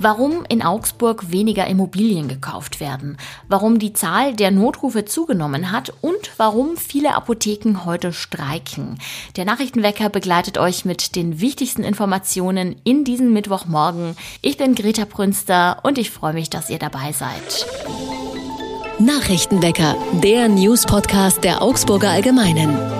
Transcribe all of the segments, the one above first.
Warum in Augsburg weniger Immobilien gekauft werden, warum die Zahl der Notrufe zugenommen hat und warum viele Apotheken heute streiken. Der Nachrichtenwecker begleitet euch mit den wichtigsten Informationen in diesem Mittwochmorgen. Ich bin Greta Prünster und ich freue mich, dass ihr dabei seid. Nachrichtenwecker, der News-Podcast der Augsburger Allgemeinen.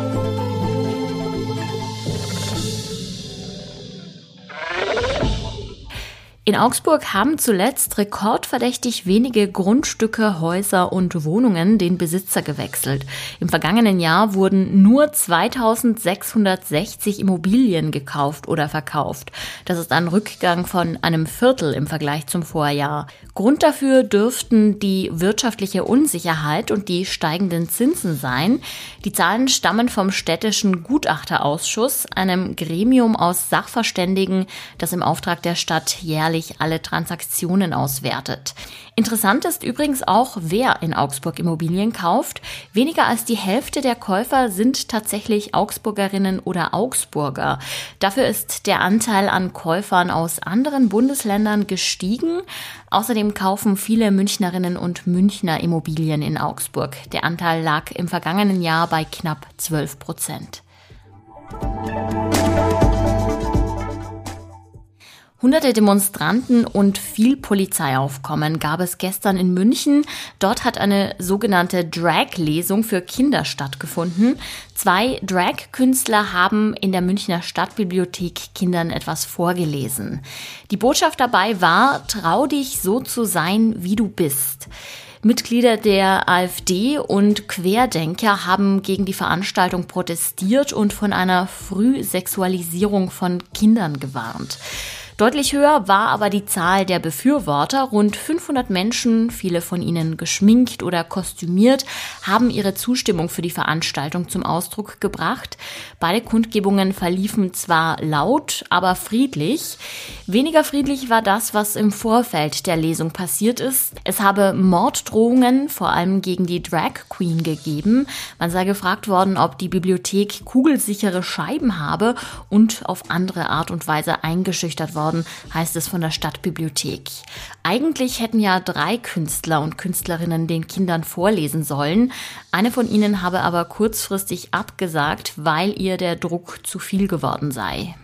In Augsburg haben zuletzt rekordverdächtig wenige Grundstücke, Häuser und Wohnungen den Besitzer gewechselt. Im vergangenen Jahr wurden nur 2660 Immobilien gekauft oder verkauft. Das ist ein Rückgang von einem Viertel im Vergleich zum Vorjahr. Grund dafür dürften die wirtschaftliche Unsicherheit und die steigenden Zinsen sein. Die Zahlen stammen vom städtischen Gutachterausschuss, einem Gremium aus Sachverständigen, das im Auftrag der Stadt jährlich jährlich alle Transaktionen auswertet. Interessant ist übrigens auch, wer in Augsburg Immobilien kauft. Weniger als die Hälfte der Käufer sind tatsächlich Augsburgerinnen oder Augsburger. Dafür ist der Anteil an Käufern aus anderen Bundesländern gestiegen. Außerdem kaufen viele Münchnerinnen und Münchner Immobilien in Augsburg. Der Anteil lag im vergangenen Jahr bei knapp 12 Prozent. Hunderte Demonstranten und viel Polizeiaufkommen gab es gestern in München. Dort hat eine sogenannte Drag-Lesung für Kinder stattgefunden. Zwei Drag-Künstler haben in der Münchner Stadtbibliothek Kindern etwas vorgelesen. Die Botschaft dabei war, trau dich so zu sein, wie du bist. Mitglieder der AfD und Querdenker haben gegen die Veranstaltung protestiert und von einer Frühsexualisierung von Kindern gewarnt. Deutlich höher war aber die Zahl der Befürworter. Rund 500 Menschen, viele von ihnen geschminkt oder kostümiert, haben ihre Zustimmung für die Veranstaltung zum Ausdruck gebracht. Beide Kundgebungen verliefen zwar laut, aber friedlich. Weniger friedlich war das, was im Vorfeld der Lesung passiert ist. Es habe Morddrohungen, vor allem gegen die Drag Queen, gegeben. Man sei gefragt worden, ob die Bibliothek kugelsichere Scheiben habe und auf andere Art und Weise eingeschüchtert worden worden, heißt es von der Stadtbibliothek. Eigentlich hätten ja drei Künstler und Künstlerinnen den Kindern vorlesen sollen. Eine von ihnen habe aber kurzfristig abgesagt, weil ihr der Druck zu viel geworden sei.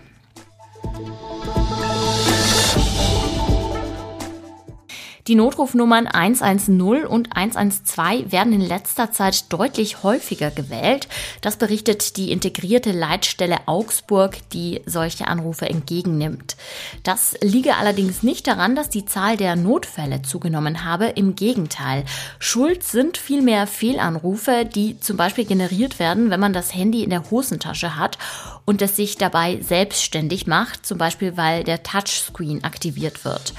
Die Notrufnummern 110 und 112 werden in letzter Zeit deutlich häufiger gewählt. Das berichtet die integrierte Leitstelle Augsburg, die solche Anrufe entgegennimmt. Das liege allerdings nicht daran, dass die Zahl der Notfälle zugenommen habe. Im Gegenteil. Schuld sind vielmehr Fehlanrufe, die zum Beispiel generiert werden, wenn man das Handy in der Hosentasche hat und es sich dabei selbstständig macht, zum Beispiel weil der Touchscreen aktiviert wird.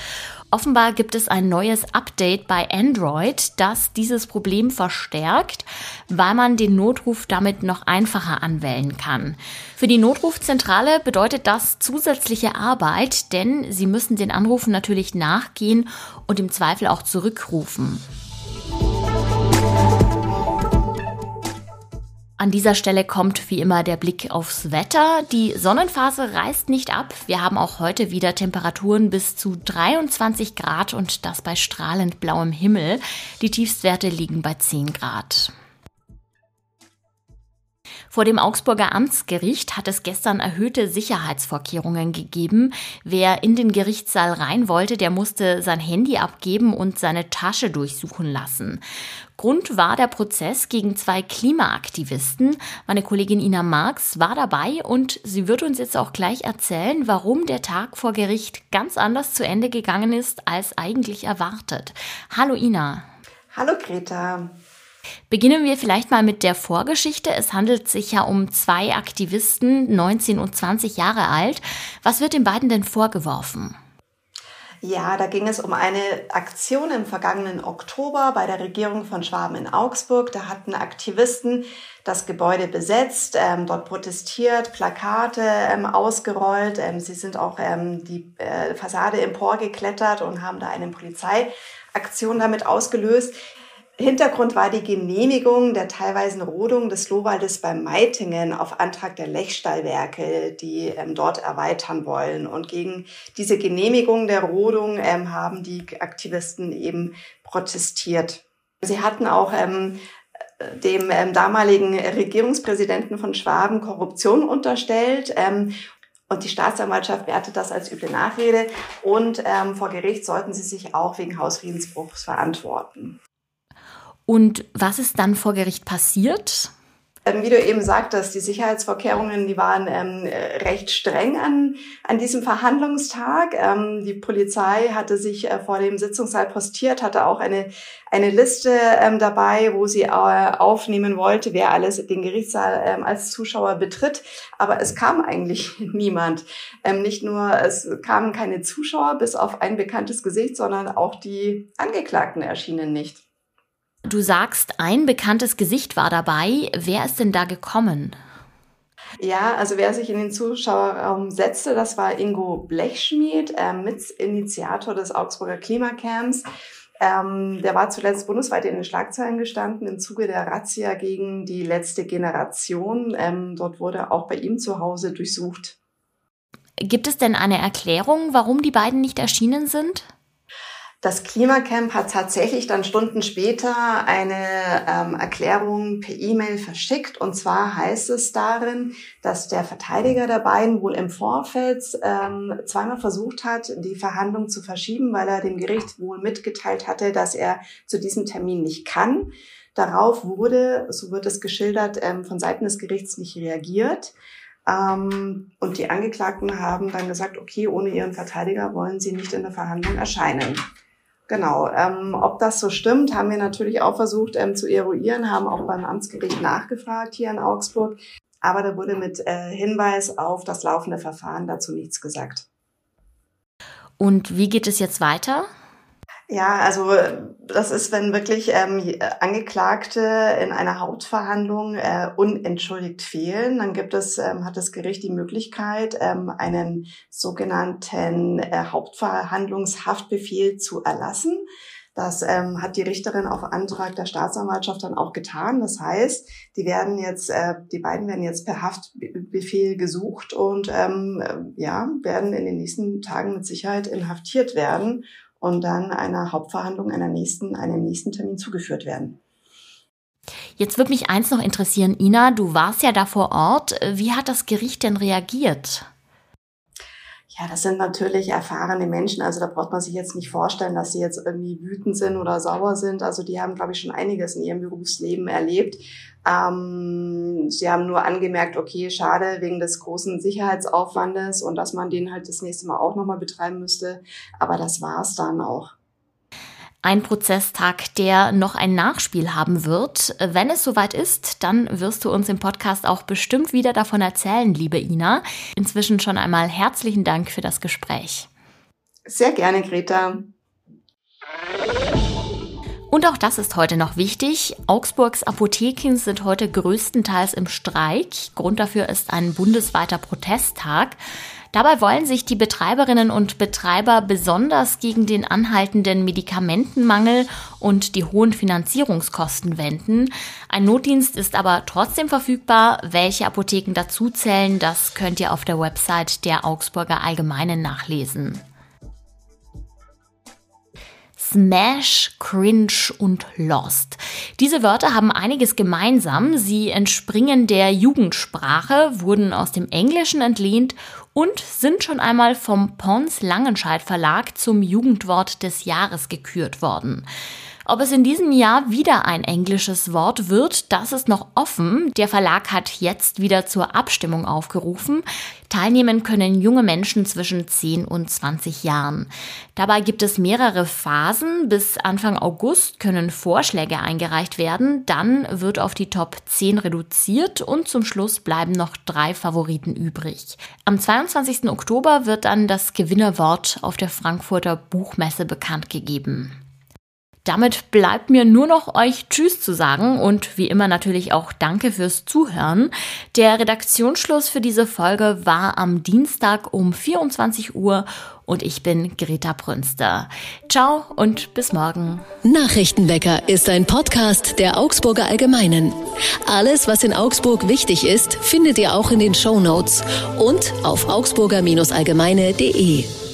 Offenbar gibt es ein neues Update bei Android, das dieses Problem verstärkt, weil man den Notruf damit noch einfacher anwählen kann. Für die Notrufzentrale bedeutet das zusätzliche Arbeit, denn sie müssen den Anrufen natürlich nachgehen und im Zweifel auch zurückrufen. An dieser Stelle kommt wie immer der Blick aufs Wetter. Die Sonnenphase reißt nicht ab. Wir haben auch heute wieder Temperaturen bis zu 23 Grad und das bei strahlend blauem Himmel. Die Tiefstwerte liegen bei 10 Grad. Vor dem Augsburger Amtsgericht hat es gestern erhöhte Sicherheitsvorkehrungen gegeben. Wer in den Gerichtssaal rein wollte, der musste sein Handy abgeben und seine Tasche durchsuchen lassen. Grund war der Prozess gegen zwei Klimaaktivisten. Meine Kollegin Ina Marx war dabei und sie wird uns jetzt auch gleich erzählen, warum der Tag vor Gericht ganz anders zu Ende gegangen ist als eigentlich erwartet. Hallo Ina. Hallo Greta. Beginnen wir vielleicht mal mit der Vorgeschichte. Es handelt sich ja um zwei Aktivisten, 19 und 20 Jahre alt. Was wird den beiden denn vorgeworfen? Ja, da ging es um eine Aktion im vergangenen Oktober bei der Regierung von Schwaben in Augsburg. Da hatten Aktivisten das Gebäude besetzt, ähm, dort protestiert, Plakate ähm, ausgerollt. Ähm, sie sind auch ähm, die äh, Fassade emporgeklettert und haben da eine Polizeiaktion damit ausgelöst. Hintergrund war die Genehmigung der teilweisen Rodung des Lohwaldes bei Meitingen auf Antrag der Lechstallwerke, die ähm, dort erweitern wollen. Und gegen diese Genehmigung der Rodung ähm, haben die Aktivisten eben protestiert. Sie hatten auch ähm, dem ähm, damaligen Regierungspräsidenten von Schwaben Korruption unterstellt. Ähm, und die Staatsanwaltschaft wertet das als üble Nachrede. Und ähm, vor Gericht sollten sie sich auch wegen Hausfriedensbruchs verantworten. Und was ist dann vor Gericht passiert? Ähm, wie du eben sagtest, die Sicherheitsvorkehrungen, die waren ähm, recht streng an, an diesem Verhandlungstag. Ähm, die Polizei hatte sich äh, vor dem Sitzungssaal postiert, hatte auch eine, eine Liste ähm, dabei, wo sie äh, aufnehmen wollte, wer alles den Gerichtssaal ähm, als Zuschauer betritt. Aber es kam eigentlich niemand. Ähm, nicht nur, es kamen keine Zuschauer bis auf ein bekanntes Gesicht, sondern auch die Angeklagten erschienen nicht. Du sagst, ein bekanntes Gesicht war dabei. Wer ist denn da gekommen? Ja, also wer sich in den Zuschauerraum setzte, das war Ingo Blechschmied, äh, Mitinitiator des Augsburger Klimacamps. Ähm, der war zuletzt bundesweit in den Schlagzeilen gestanden im Zuge der Razzia gegen die letzte Generation. Ähm, dort wurde auch bei ihm zu Hause durchsucht. Gibt es denn eine Erklärung, warum die beiden nicht erschienen sind? Das Klimacamp hat tatsächlich dann Stunden später eine ähm, Erklärung per E-Mail verschickt. Und zwar heißt es darin, dass der Verteidiger der beiden wohl im Vorfeld ähm, zweimal versucht hat, die Verhandlung zu verschieben, weil er dem Gericht wohl mitgeteilt hatte, dass er zu diesem Termin nicht kann. Darauf wurde, so wird es geschildert, ähm, von Seiten des Gerichts nicht reagiert. Ähm, und die Angeklagten haben dann gesagt, okay, ohne ihren Verteidiger wollen sie nicht in der Verhandlung erscheinen. Genau, ähm, ob das so stimmt, haben wir natürlich auch versucht ähm, zu eruieren, haben auch beim Amtsgericht nachgefragt hier in Augsburg, aber da wurde mit äh, Hinweis auf das laufende Verfahren dazu nichts gesagt. Und wie geht es jetzt weiter? Ja, also das ist, wenn wirklich ähm, Angeklagte in einer Hauptverhandlung äh, unentschuldigt fehlen, dann gibt es, ähm, hat das Gericht die Möglichkeit, ähm, einen sogenannten äh, Hauptverhandlungshaftbefehl zu erlassen. Das ähm, hat die Richterin auf Antrag der Staatsanwaltschaft dann auch getan. Das heißt, die werden jetzt, äh, die beiden werden jetzt per Haftbefehl gesucht und ähm, ja werden in den nächsten Tagen mit Sicherheit inhaftiert werden und dann einer Hauptverhandlung einer nächsten, einem nächsten Termin zugeführt werden. Jetzt würde mich eins noch interessieren, Ina, du warst ja da vor Ort. Wie hat das Gericht denn reagiert? Ja, das sind natürlich erfahrene Menschen. Also da braucht man sich jetzt nicht vorstellen, dass sie jetzt irgendwie wütend sind oder sauer sind. Also die haben, glaube ich, schon einiges in ihrem Berufsleben erlebt. Ähm, sie haben nur angemerkt, okay, schade wegen des großen Sicherheitsaufwandes und dass man den halt das nächste Mal auch nochmal betreiben müsste. Aber das war's dann auch ein Prozesstag, der noch ein Nachspiel haben wird. Wenn es soweit ist, dann wirst du uns im Podcast auch bestimmt wieder davon erzählen, liebe Ina. Inzwischen schon einmal herzlichen Dank für das Gespräch. Sehr gerne, Greta. Und auch das ist heute noch wichtig. Augsburgs Apotheken sind heute größtenteils im Streik. Grund dafür ist ein bundesweiter Protesttag. Dabei wollen sich die Betreiberinnen und Betreiber besonders gegen den anhaltenden Medikamentenmangel und die hohen Finanzierungskosten wenden. Ein Notdienst ist aber trotzdem verfügbar. Welche Apotheken dazu zählen, das könnt ihr auf der Website der Augsburger Allgemeinen nachlesen. Smash, Cringe und Lost. Diese Wörter haben einiges gemeinsam. Sie entspringen der Jugendsprache, wurden aus dem Englischen entlehnt und sind schon einmal vom Pons Langenscheidt Verlag zum Jugendwort des Jahres gekürt worden. Ob es in diesem Jahr wieder ein englisches Wort wird, das ist noch offen. Der Verlag hat jetzt wieder zur Abstimmung aufgerufen. Teilnehmen können junge Menschen zwischen 10 und 20 Jahren. Dabei gibt es mehrere Phasen. Bis Anfang August können Vorschläge eingereicht werden. Dann wird auf die Top 10 reduziert und zum Schluss bleiben noch drei Favoriten übrig. Am 22. Oktober wird dann das Gewinnerwort auf der Frankfurter Buchmesse bekannt gegeben. Damit bleibt mir nur noch euch Tschüss zu sagen und wie immer natürlich auch Danke fürs Zuhören. Der Redaktionsschluss für diese Folge war am Dienstag um 24 Uhr und ich bin Greta Brünster. Ciao und bis morgen. Nachrichtenwecker ist ein Podcast der Augsburger Allgemeinen. Alles, was in Augsburg wichtig ist, findet ihr auch in den Show Notes und auf augsburger-allgemeine.de.